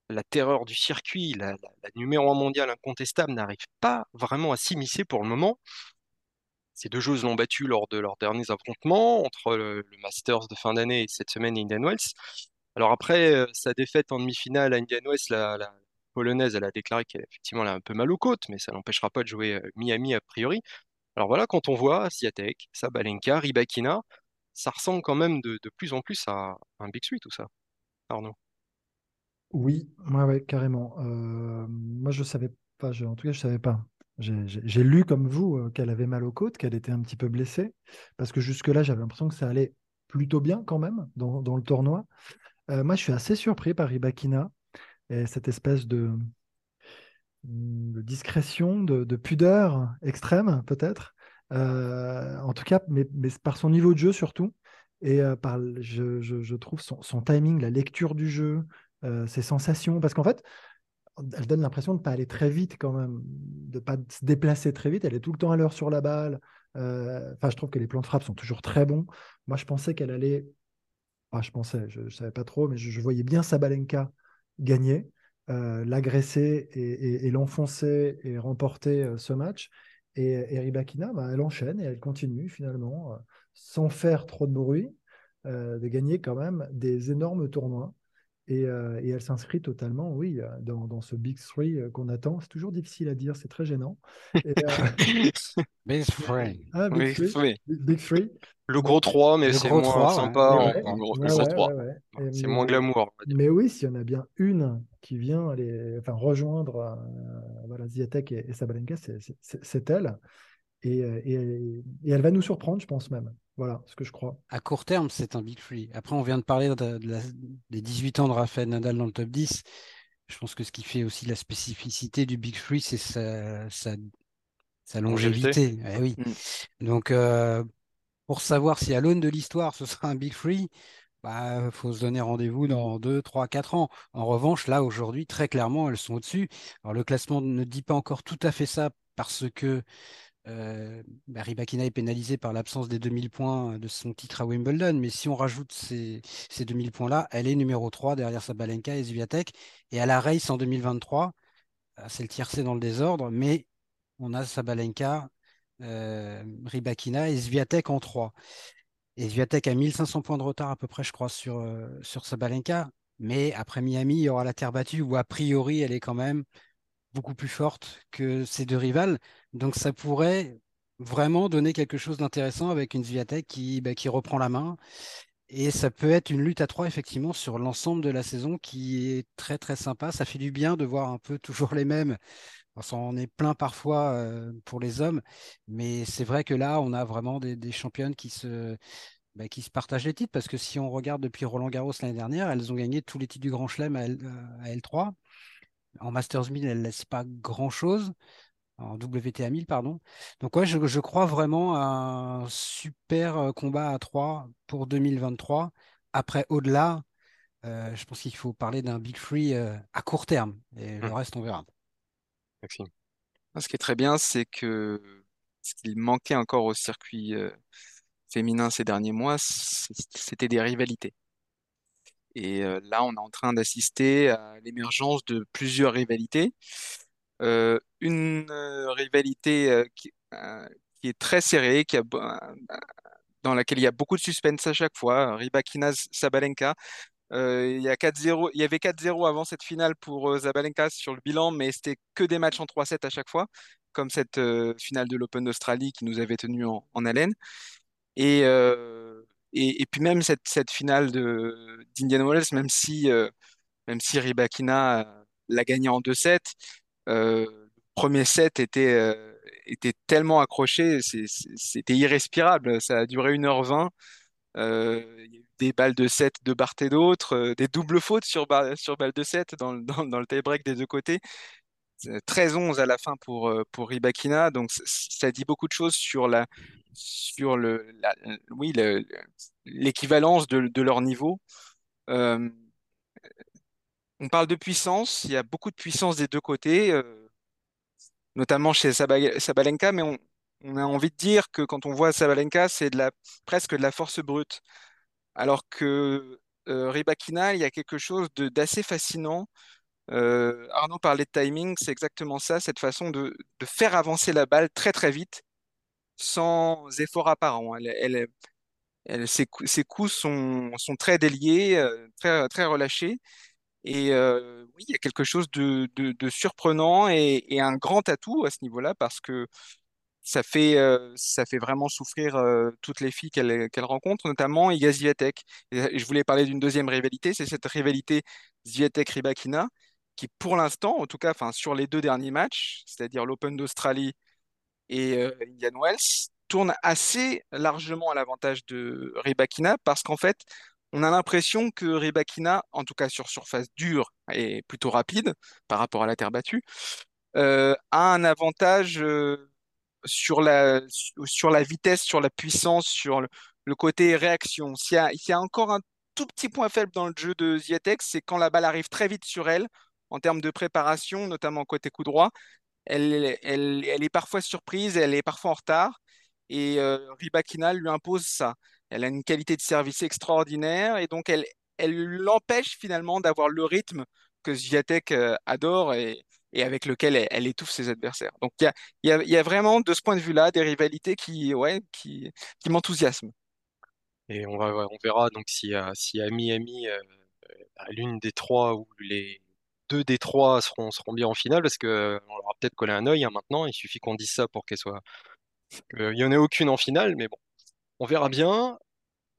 la terreur du circuit, la, numéro 1 mondiale incontestable, n'arrive pas vraiment à s'immiscer pour le moment. Ces deux joueuses l'ont battu lors de leurs derniers affrontements entre le, Masters de fin d'année et cette semaine Indian Wells. Alors après euh, sa défaite en demi-finale à Indian Wells, la, polonaise, elle a déclaré qu'elle effectivement elle a un peu mal aux côtes, mais ça n'empêchera pas de jouer euh, Miami a priori. Alors voilà, quand on voit Ziatek, Sabalenka, Ribakina, ça ressemble quand même de, plus en plus à un Big Three tout ça. Arnaud. Oui, ouais, carrément. Euh, moi, je savais pas, en tout cas, je savais pas. J'ai lu comme vous qu'elle avait mal aux côtes, qu'elle était un petit peu blessée, parce que jusque-là, j'avais l'impression que ça allait plutôt bien quand même dans, le tournoi. Euh, moi, je suis assez surpris par Ibakina et cette espèce de, discrétion, de, pudeur extrême, peut-être. en tout cas, mais, par son niveau de jeu surtout. Et par, je, trouve son, timing, la lecture du jeu, euh, ses sensations, parce qu'en fait, elle donne l'impression de ne pas aller très vite quand même, de ne pas se déplacer très vite. Elle est tout le temps à l'heure sur la balle. Euh, enfin, je trouve que les plans de frappe sont toujours très bons. Moi, je pensais qu'elle allait. Enfin, je pensais, je ne savais pas trop, mais je, voyais bien Sabalenka gagner, euh, l'agresser et, l'enfoncer et remporter ce match. Et, Ribakina, bah, elle enchaîne et elle continue finalement, sans faire trop de bruit, de gagner quand même des énormes tournois. Euh, et, elle s'inscrit totalement, oui, euh, dans, ce Big Three euh, qu'on attend. C'est toujours difficile à dire, c'est très gênant. [LAUGHS] big [LAUGHS] Three. Ah, big, three. big, three. Le gros 3, mais c'est moins sympa en, gros, le 3. c'est moins glamour. Mais oui, s'il y en a bien une qui vient aller, enfin, rejoindre voilà, Ziatek et, et Sabalenka, c'est elle. Et, et, elle va nous surprendre, je pense même. Voilà ce que je crois. À court terme, c'est un big free. Après, on vient de parler des 18 ans de Rafael Nadal dans le top 10. Je pense que ce qui fait aussi la spécificité du big free, c'est sa, sa, longévité. Eh oui. Mm. Donc, euh, pour savoir si à l'aune de l'histoire, ce sera un big free, il bah, faut se donner rendez-vous dans 2, 3, 4 ans. En revanche, là, aujourd'hui, très clairement, elles sont au-dessus. Alors, le classement ne dit pas encore tout à fait ça parce que euh, bah, Ribakina est pénalisé par l'absence des 2000 points de son titre à Wimbledon, mais si on rajoute ces, 2000 points-là, elle est numéro 3 derrière Sabalenka et Zviatek. Et à la race en 2023, euh, c'est le tiercé dans le désordre, mais on a Sabalenka, euh, Ribakina et Zviatek en 3. Et Zviatek a 1500 points de retard à peu près, je crois, sur, euh, sur Sabalenka. Mais après Miami, il y aura la terre battue où a priori, elle est quand même beaucoup plus forte que ses deux rivales. Donc ça pourrait vraiment donner quelque chose d'intéressant avec une Zviatek qui, bah, qui reprend la main. Et ça peut être une lutte à trois, effectivement, sur l'ensemble de la saison qui est très, très sympa. Ça fait du bien de voir un peu [LAUGHS] toujours les mêmes. On en est plein parfois euh, pour les hommes, mais c'est vrai que là, on a vraiment des, championnes qui se, bah, qui se partagent les titres, parce que si on regarde depuis Roland Garros l'année dernière, elles ont gagné tous les titres du Grand Chelem à, L, 3 En Masters 1000, elles ne laissent pas grand-chose en WTA 1000, pardon. Donc ouais, je, crois vraiment à un super euh, combat à 3 pour 2023. Après, au-delà, euh, je pense qu'il faut parler d'un Big Free euh, à court terme. Et le mmh. reste, on verra. Maxime. Ce qui est très bien, c'est que ce qu'il manquait encore au circuit féminin ces derniers mois, c'était des rivalités. Et là, on est en train d'assister à l'émergence de plusieurs rivalités. Euh, une euh, rivalité euh, qui, est très serrée, qui a, dans laquelle il y a beaucoup de suspense à chaque fois. Rybakina Sabalenka. il, y a 4-0, il y avait 4-0 avant cette finale pour Zabalenka sur le bilan, mais c'était que des matchs en 3-7 à chaque fois, comme cette finale de l'Open d'Australie qui nous avait tenu en, haleine. Et, et, puis même cette, cette finale d'Indian Wells, même si, même si Rybakina l'a gagné en 2-7, le premier set était était tellement accroché, c'était irrespirable. Ça a duré 1h20. Euh, il y a eu des balles de 7 de part et d'autre, euh, des doubles fautes sur, sur balles de 7 dans, dans, dans le tie-break des deux côtés. 13-11 à la fin pour, euh, pour Ribakina. Donc, ça dit beaucoup de choses sur la, sur le, oui, l'équivalence de, leur niveau. on parle de puissance. Il y a beaucoup de puissance des deux côtés notamment chez Sabalenka, mais on, a envie de dire que quand on voit Sabalenka, c'est de la, presque de la force brute. Alors que euh, Rybakina, il y a quelque chose d'assez fascinant. Euh, Arnaud parlait de timing, c'est exactement ça, cette façon de, faire avancer la balle très très vite, sans effort apparent. Ses, coups sont, très déliés, euh, très, relâchés. Et euh, oui, il y a quelque chose de, surprenant et, un grand atout à ce niveau-là parce que ça fait, vraiment souffrir toutes les filles qu'elle qu'elle rencontre, notamment Iga Zviatek. Je voulais parler d'une deuxième rivalité, c'est cette rivalité Zviatek-Rybakina qui, pour l'instant, en tout cas, sur les deux derniers matchs, c'est-à-dire l'Open d'Australie et Indian Wells, tourne assez largement à l'avantage de Rybakina parce qu'en fait, on a l'impression que Rybakina, en tout cas sur surface dure et plutôt rapide par rapport à la terre battue, euh, a un avantage euh, sur, la, sur la vitesse, sur la puissance, sur le, côté réaction. S'il y, a, encore un tout petit point faible dans le jeu de Zietek, c'est quand la balle arrive très vite sur elle, en termes de préparation, notamment côté coup droit. Elle, est parfois surprise, elle est parfois en retard, et euh, Rybakina lui impose ça elle a une qualité de service extraordinaire et donc elle, elle l'empêche finalement d'avoir le rythme que Zviatek euh, adore et, avec lequel elle, étouffe ses adversaires. Donc il y a, vraiment de ce point de vue-là des rivalités qui, ouais, qui, m'enthousiasment. Et on, va, on verra donc si, si à Miami, euh, l'une des trois ou les deux des trois seront, seront bien en finale, parce qu'on leur a peut-être collé un œil hein, maintenant, il suffit qu'on dise ça pour qu'elle soit... qu'il n'y en ait aucune en finale, mais bon, on verra bien.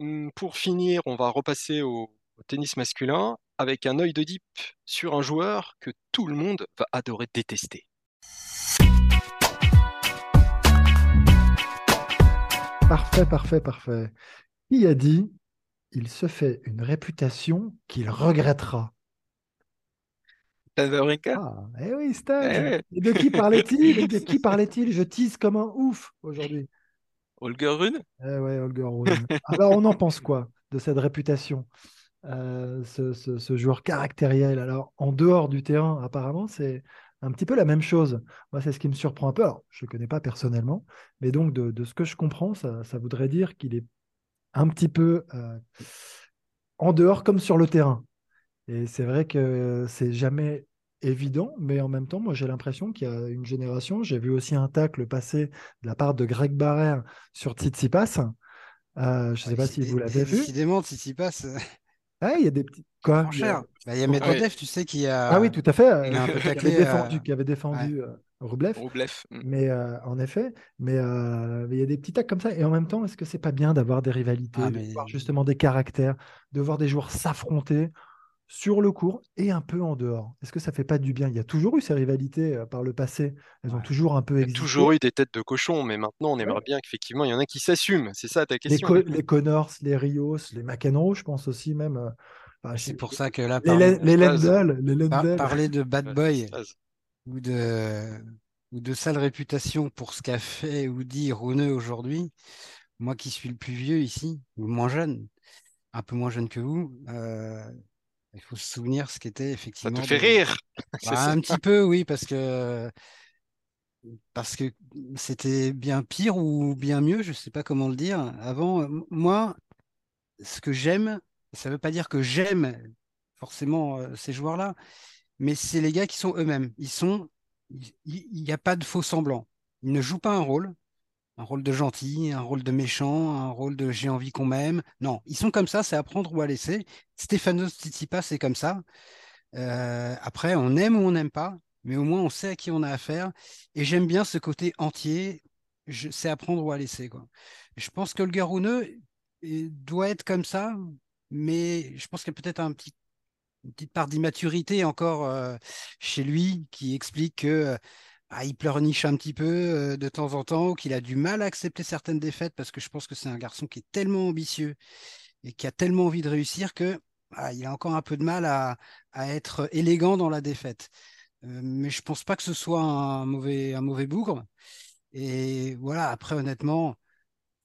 Hum, pour finir, on va repasser au, tennis masculin avec un œil de sur un joueur que tout le monde va adorer détester. Parfait, parfait, parfait. Qui a dit il se fait une réputation qu'il regrettera? Ah, eh oui, Stan. Eh Et de qui parlait-il? De qui [LAUGHS] parlait-il? Je tease comme un ouf aujourd'hui. Holger Rune? Eh ouais, Holger Rune. Alors, on en pense quoi de cette réputation euh, ce, joueur caractériel? Alors, en dehors du terrain, apparemment, c'est un petit peu la même chose. Moi, c'est ce qui me surprend un peu. Alors, je ne connais pas personnellement, mais donc, de, ce que je comprends, ça, voudrait dire qu'il est un petit peu euh, en dehors comme sur le terrain. Et c'est vrai que c'est jamais évident, mais en même temps, moi j'ai l'impression qu'il y a une génération. J'ai vu aussi un tacle passer de la part de Greg Barrère sur Tsitsipas. Euh, je ne sais pas si vous l'avez vu. Décidément, Tsitsipas. Ah, il y a des petits. Quoi Il y a, bah, il a Medvedev, tu sais, qui a. Ah oui, tout à fait. Euh, qui, avait défendu, qui avait défendu euh, Rublev. Mm. Mais en effet, mais il y a des petits tacs comme ça. Et en même temps, est-ce que c'est pas bien d'avoir des rivalités, ah, de voir justement des caractères, de voir des joueurs s'affronter? Sur le cours et un peu en dehors. Est-ce que ça fait pas du bien? Il y a toujours eu ces rivalités euh, par le passé. Elles ont toujours un peu existé. Il y a toujours eu des têtes de cochon, mais maintenant on aimerait bien qu'effectivement il y en a qui s'assument. C'est ça ta question. Les, Connors, les Rios, les McEnroe, je pense aussi même. Euh, c'est pour ça que là, les, les, les parler de bad boy ou de ou de sale réputation pour ce qu'a fait ou dit Roneux aujourd'hui, moi qui suis le plus vieux ici, ou moins jeune, un peu moins jeune que vous, euh, il faut se souvenir ce qu'était effectivement. Ça te fait rire [LAUGHS] bah, Un petit peu, oui, parce que parce que c'était bien pire ou bien mieux, je ne sais pas comment le dire. Avant, moi, ce que j'aime, ça ne veut pas dire que j'aime forcément euh, ces joueurs-là, mais c'est les gars qui sont eux-mêmes. Ils sont, il n'y a pas de faux semblants. Ils ne jouent pas un rôle. Un rôle de gentil, un rôle de méchant, un rôle de j'ai envie qu'on m'aime. Non, ils sont comme ça, c'est à prendre ou à laisser. Stéphano Tsitsipas, c'est comme ça. Euh, après, on aime ou on n'aime pas, mais au moins on sait à qui on a affaire. Et j'aime bien ce côté entier, c'est à prendre ou à laisser. Quoi. Je pense que le Garouneux doit être comme ça, mais je pense qu'il y a peut-être un petit une petite part d'immaturité encore euh, chez lui qui explique que ah, il pleurniche un petit peu euh, de temps en temps, qu'il a du mal à accepter certaines défaites parce que je pense que c'est un garçon qui est tellement ambitieux et qui a tellement envie de réussir que ah, il a encore un peu de mal à, être élégant dans la défaite. Euh, mais je pense pas que ce soit un mauvais, un mauvais bougre. Et voilà, après, honnêtement,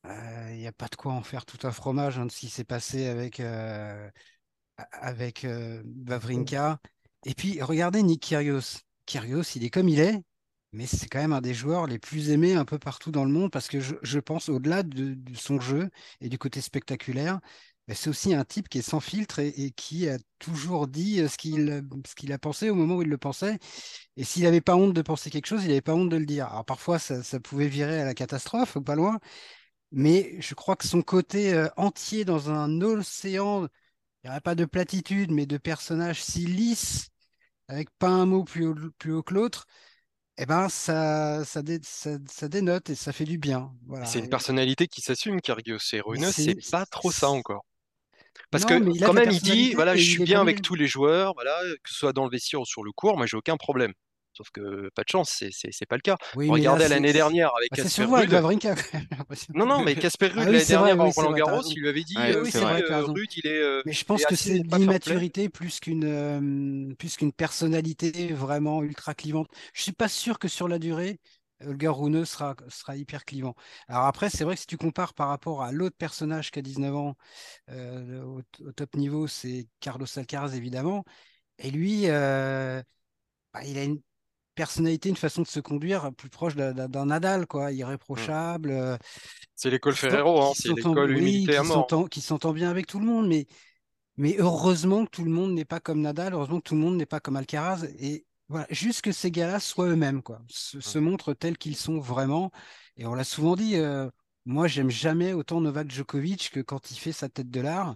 il n'y a pas de quoi en faire tout un fromage hein, de ce qui s'est passé avec, avec. Et puis, regardez Nick Kyrgios. Kyrgios, il est comme il est, mais c'est quand même un des joueurs les plus aimés un peu partout dans le monde parce que je, pense au-delà de, son jeu et du côté spectaculaire, bah, c'est aussi un type qui est sans filtre et, qui a toujours dit ce qu'il ce qu'il a pensé au moment où il le pensait. Et s'il n'avait pas honte de penser quelque chose, il n'avait pas honte de le dire. Alors parfois, ça, pouvait virer à la catastrophe, ou pas loin, mais je crois que son côté entier dans un océan il n'y aurait pas de platitude, mais de personnages si lisses, avec pas un mot plus haut, plus haut que l'autre, eh ben ça, ça, dénote et ça fait du bien. Voilà. C'est une personnalité qui s'assume, Kyrgios. Et c'est pas trop ça encore. Parce que quand même, il dit, voilà, je suis bien avec tous les joueurs, voilà, que ce soit dans le vestiaire ou sur le court, moi j'ai aucun problème. Sauf que pas de chance, c'est pas le cas. Regardez l'année dernière avec bah, Casper Ruud. [LAUGHS] non, non, mais Casper Ruud ah l'année dernière Roland Garros, il lui avait dit ah, oui, vrai, euh, Ruud, il est. Euh, mais je pense que c'est l'immaturité plus qu'une euh, plus qu'une personnalité vraiment ultra clivante. Je suis pas sûr que sur la durée, Holger Rune sera, sera hyper clivant. Alors après, c'est vrai que si tu compares par rapport à l'autre personnage qui a 19 ans au, top niveau, c'est Carlos Alcaraz évidemment. Et lui, bah, il a une personnalité, une façon de se conduire plus proche d'un Nadal, quoi, irréprochable. Euh, c'est l'école Ferrero, hein, c'est l'école mort. Qui s'entend bien avec tout le monde, mais, mais heureusement que tout le monde n'est pas comme Nadal, heureusement que tout le monde n'est pas comme Alcaraz, et voilà, juste que ces gars-là soient eux-mêmes, quoi, se, montrent tels qu'ils sont vraiment. Et on l'a souvent dit. Euh, moi, j'aime jamais autant Novak Djokovic que quand il fait sa tête de l'art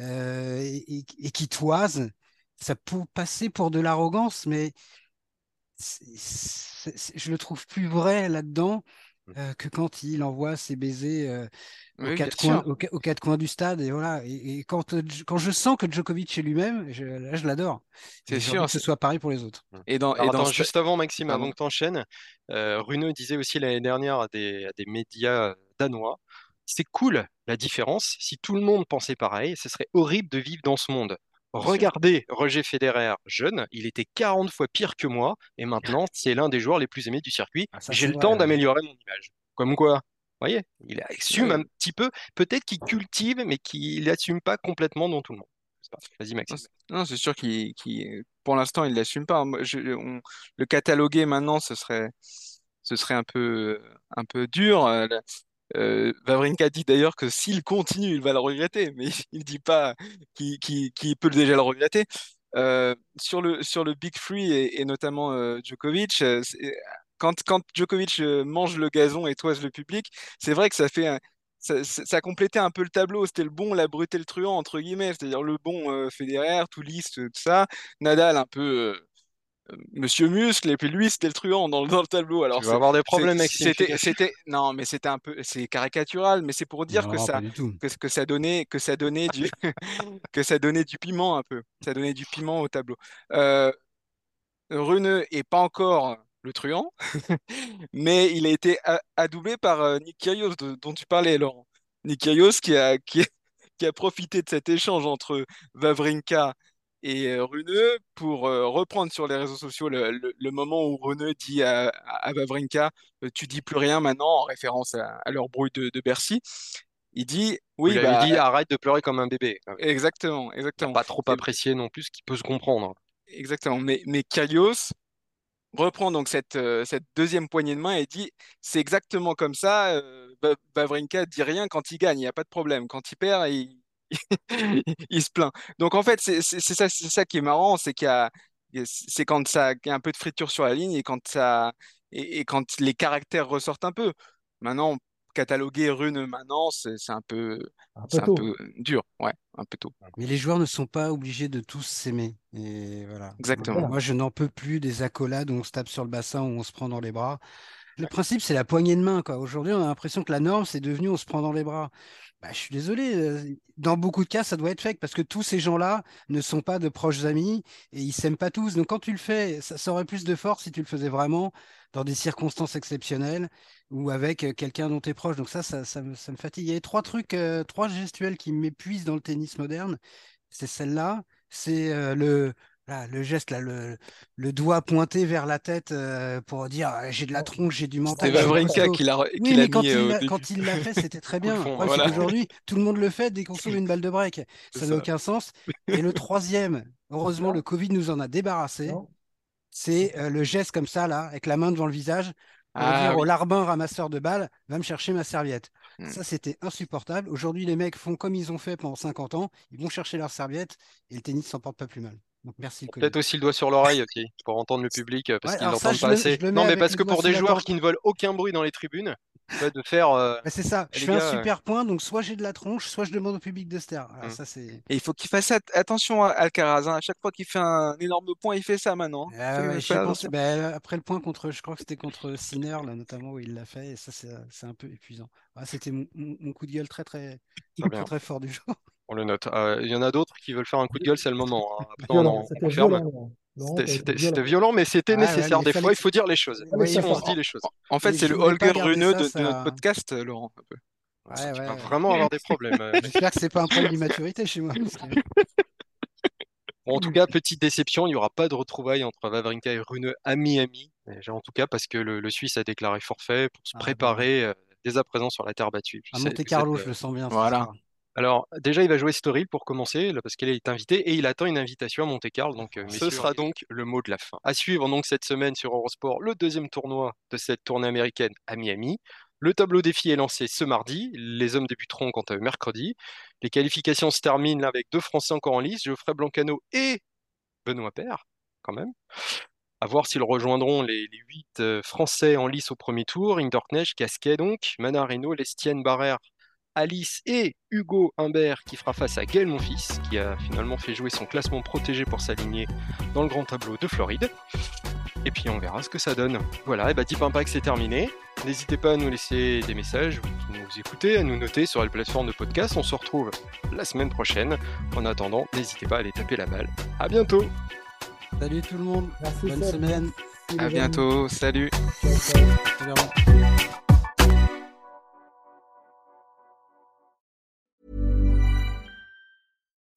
euh, et, et qui toise. Ça peut passer pour de l'arrogance, mais je le trouve plus vrai là-dedans mmh. euh, que quand il envoie ses baisers euh, aux, quatre coins, coins, du stade. Et voilà. Et, quand, euh, quand je sens que Djokovic est lui-même, là, je l'adore. C'est sûr. Que ce soit pareil pour les autres. Mmh. Et dans, juste avant, Maxime, avant que tu enchaînes, Runo disait aussi l'année dernière à des, à des médias danois c'est cool la différence. Si tout le monde pensait pareil, ce serait horrible de vivre dans ce monde. Regardez Roger Federer jeune, il était 40 fois pire que moi et maintenant c'est l'un des joueurs les plus aimés du circuit. Ah, J'ai le temps d'améliorer mon image. Comme quoi, vous voyez, il assume un petit peu, peut-être qu'il cultive, mais qu'il n'assume pas complètement dans tout le monde. Vas-y Maxime. Non, c'est sûr qu'il, pour l'instant, il l'assume pas. le cataloguer maintenant, ce serait, ce serait un peu, un peu dur. Euh, euh, Vavrinka dit d'ailleurs que s'il continue, il va le regretter, mais [LAUGHS] il ne dit pas qu'il peut déjà le regretter. Euh, sur, le, sur le Big Free et, notamment euh, Djokovic, euh, quand, quand Djokovic mange le gazon et toise le public, c'est vrai que ça fait ça, ça, complétait un peu le tableau. C'était le bon, la brute le truand, entre guillemets. C'est-à-dire le bon Federer, tout lisse, tout ça. Nadal, un peu Monsieur Muscle et puis lui c'était le truand dans, dans le tableau. Alors tu vas avoir des problèmes avec c'était c'était non mais c'était un peu c'est caricatural mais c'est pour dire que ça que, que ça donnait que ça donnait du [LAUGHS] que ça donnait du piment un peu ça donnait du piment au tableau. Euh, Runeux est pas encore le truand [LAUGHS] mais il a été adoubé par euh, Nick Kyrgios dont tu parlais Laurent. Nick Kyrgios qui a qui, qui a profité de cet échange entre Vavrinka et euh, Runeux pour euh, reprendre sur les réseaux sociaux le, moment où Runeux dit à, à, Vavrinka euh, Tu dis plus rien maintenant, en référence à, leur brouille de, Bercy. Il dit Oui, il bah, dit arrête de pleurer comme un bébé. Exactement, exactement. Pas trop apprécié non plus, ce qui peut se comprendre. Exactement. Mais, mais Kalios reprend donc cette, cette deuxième poignée de main et dit C'est exactement comme ça. Vavrinka dit rien quand il gagne, il n'y a pas de problème. Quand il perd, il, il se plaint. Donc en fait, c'est ça, c'est ça qui est marrant, c'est qu'il y a, c'est quand ça y a un peu de friture sur la ligne et quand ça et, quand les caractères ressortent un peu. Maintenant, cataloguer Rune maintenant, c'est un peu, Un peu c'est un peu dur, ouais, un peu tôt. Mais les joueurs ne sont pas obligés de tous s'aimer. Et voilà. Exactement. Voilà. Moi, je n'en peux plus des accolades où on se tape sur le bassin, où on se prend dans les bras. Le principe, c'est la poignée de main, quoi. Aujourd'hui, on a l'impression que la norme, c'est devenu on se prend dans les bras. Bah, je suis désolé. euh, Dans beaucoup de cas, ça doit être fake parce que tous ces gens-là ne sont pas de proches amis et ils s'aiment pas tous. Donc, quand tu le fais, ça, ça aurait plus de force si tu le faisais vraiment dans des circonstances exceptionnelles ou avec euh, quelqu'un dont tu es proche. Donc, ça, ça, ça me, ça me fatigue. Il y a trois trucs, euh, trois gestuels qui m'épuisent dans le tennis moderne. C'est celle-là, c'est euh, le, là, le geste, là, le, le doigt pointé vers la tête euh, pour dire ah, j'ai de la tronche, j'ai du mental. Wawrinka costaud. qui l'a Oui, qui mais quand mis il euh, quand il l'a fait, c'était très [LAUGHS] bien. voilà. c'est qu'aujourd'hui, tout le monde le fait dès qu'on [LAUGHS] sauve une balle de break. C'est Ça n'a aucun sens. [LAUGHS] Et le troisième, heureusement, le Covid nous en a débarrassé. C'est euh, le geste comme ça, là, avec la main devant le visage, pour Ah dire au larbin ramasseur de balles, va me chercher ma serviette. Hmm. Ça, c'était insupportable. Aujourd'hui, les mecs font comme ils ont fait pendant 50 ans. Ils vont chercher leur serviette et le tennis s'en porte pas plus mal. Donc, merci. Peut-être aussi le doigt sur l'oreille aussi, pour entendre le public, euh, parce Ouais, qu'ils je pas le- assez. Non, mais parce que pour des joueurs qui ne veulent aucun bruit dans les tribunes, de faire. euh, Bah, c'est ça. Je fais un gars, euh, super point, donc soit j'ai de la tronche, soit je demande au public de se taire. Hmm. ça, c'est. Et il faut qu'il fasse at- attention à Alcaraz. hein. À chaque fois qu'il fait un énorme point, il fait ça maintenant. hein. Ah ouais, pensé. Bah, après le point contre, je crois que c'était contre Sinner, là, notamment, où il l'a fait, et ça, c'est un peu épuisant. Ah, c'était mon, coup de gueule très, très, Très très, bien. très fort du jour. On le note. Euh, Il y en a d'autres qui veulent faire un coup de gueule, c'est le moment. hein. C'était violent. Mais c'était Ah ouais, nécessaire. mais Des fois, il faut dire les choses. Ça on se dit les choses. En fait, c'est le Holger garder Rune ça, de, notre podcast, Laurent. un peu. Ouais, Tu ouais. vas vraiment avoir des problèmes. euh. [LAUGHS] J'espère que c'est pas un problème d'immaturité chez moi. Bon, en tout cas, petite déception, il n'y aura pas de retrouvailles entre Wawrinka et Rune à Miami. En tout cas, parce que le, le Suisse a déclaré forfait pour se Ah, préparer euh, dès à présent sur la terre battue. Je À sais, Monte vous êtes, Carlo, euh, je le sens bien. Voilà. Alors, déjà, il va jouer Story pour commencer, là, parce qu'il est invité, et il attend une invitation à Monte-Carlo. Donc, euh, ce sera donc le mot de la fin. À suivre donc cette semaine sur Eurosport, le deuxième tournoi de cette tournée américaine à Miami. Le tableau défi est lancé ce mardi. Les hommes débuteront quant à eux mercredi. Les qualifications se terminent là avec deux Français encore en lice, Geoffrey Blancano et Benoît Paire, quand même. À voir s'ils rejoindront les, les huit euh, Français en lice au premier tour. Hinderknecht, Casquet donc, Manarino, Lestienne, Barrère, Alice et Hugo Humbert qui fera face à Gaël Monfils, qui a finalement fait jouer son classement protégé pour s'aligner dans le grand tableau de Floride. Et puis on verra ce que ça donne. Voilà, et bah Deep Impact c'est terminé. N'hésitez pas à nous laisser des messages, vous qui nous écoutez, à nous noter sur les plateformes de podcast. On se retrouve la semaine prochaine. En attendant, n'hésitez pas à aller taper la balle. À bientôt Salut tout le monde. Merci, Bonne semaine. À bientôt. Salut. Ciao, ciao. Salut,